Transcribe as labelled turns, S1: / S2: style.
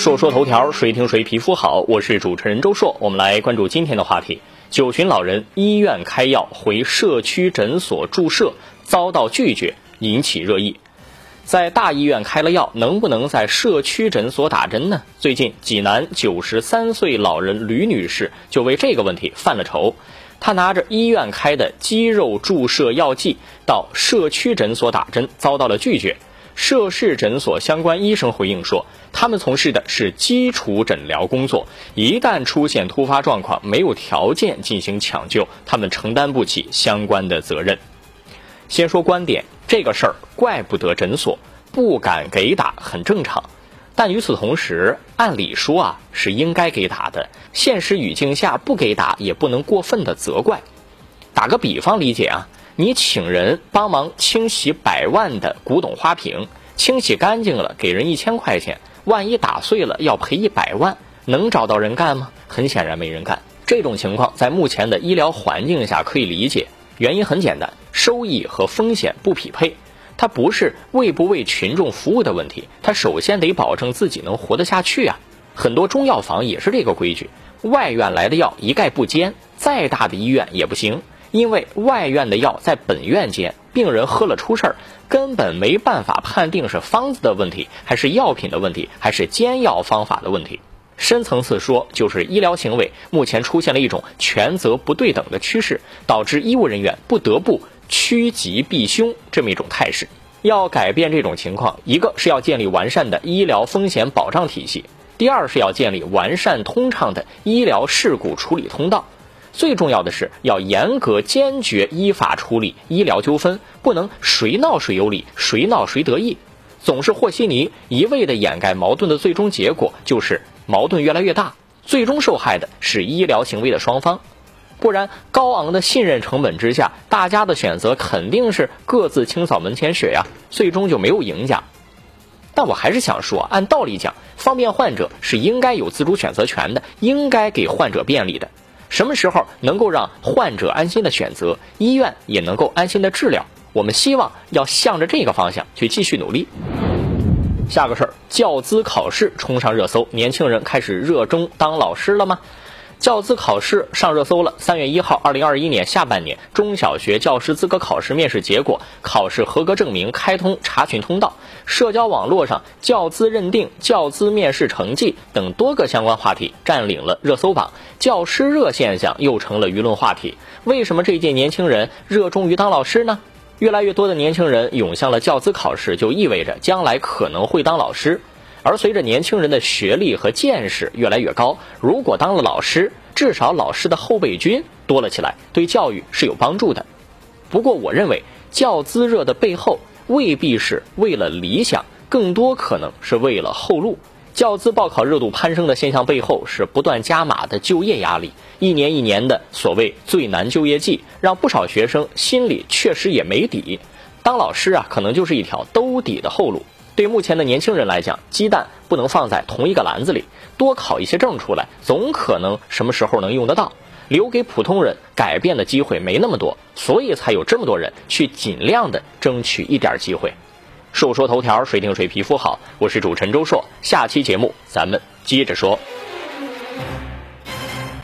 S1: 说说头条，谁听谁皮肤好。我是主持人周硕，我们来关注今天的话题：九旬老人医院开药回社区诊所注射，遭到拒绝，引起热议。在大医院开了药，能不能在社区诊所打针呢？最近，济南九十三岁老人吕女士就为这个问题犯了愁。她拿着医院开的肌肉注射药剂到社区诊所打针，遭到了拒绝。涉事诊所相关医生回应说，他们从事的是基础诊疗工作，一旦出现突发状况，没有条件进行抢救，他们承担不起相关的责任。先说观点，这个事儿怪不得诊所不敢给打，很正常。但与此同时，按理说啊是应该给打的，现实语境下不给打也不能过分的责怪。打个比方理解啊。你请人帮忙清洗百万的古董花瓶，清洗干净了给人一千块钱，万一打碎了要赔一百万，能找到人干吗？很显然没人干。这种情况在目前的医疗环境下可以理解，原因很简单，收益和风险不匹配。它不是为不为群众服务的问题，它首先得保证自己能活得下去啊。很多中药房也是这个规矩，外院来的药一概不煎，再大的医院也不行。因为外院的药在本院煎，病人喝了出事儿，根本没办法判定是方子的问题，还是药品的问题，还是煎药方法的问题。深层次说，就是医疗行为目前出现了一种权责不对等的趋势，导致医务人员不得不趋吉避凶这么一种态势。要改变这种情况，一个是要建立完善的医疗风险保障体系，第二是要建立完善通畅的医疗事故处理通道。最重要的是要严格坚决依法处理医疗纠纷，不能谁闹谁有理，谁闹谁得意，总是和稀泥，一味的掩盖矛盾的最终结果就是矛盾越来越大，最终受害的是医疗行为的双方。不然，高昂的信任成本之下，大家的选择肯定是各自清扫门前雪呀，最终就没有赢家。但我还是想说，按道理讲，方便患者是应该有自主选择权的，应该给患者便利的。什么时候能够让患者安心的选择，医院也能够安心的治疗？我们希望要向着这个方向去继续努力。下个事儿，教资考试冲上热搜，年轻人开始热衷当老师了吗？教资考试上热搜了。三月一号，二零二一年下半年中小学教师资格考试面试结果、考试合格证明开通查询通道，社交网络上教资认定、教资面试成绩等多个相关话题占领了热搜榜，教师热现象又成了舆论话题。为什么这一届年轻人热衷于当老师呢？越来越多的年轻人涌向了教资考试，就意味着将来可能会当老师。而随着年轻人的学历和见识越来越高，如果当了老师，至少老师的后备军多了起来，对教育是有帮助的。不过，我认为教资热的背后未必是为了理想，更多可能是为了后路。教资报考热度攀升的现象背后是不断加码的就业压力，一年一年的所谓最难就业季，让不少学生心里确实也没底。当老师啊，可能就是一条兜底的后路。对目前的年轻人来讲，鸡蛋不能放在同一个篮子里，多考一些证出来，总可能什么时候能用得到。留给普通人改变的机会没那么多，所以才有这么多人去尽量的争取一点机会。说说头条，谁定谁皮肤好，我是主持人周硕，下期节目咱们接着说。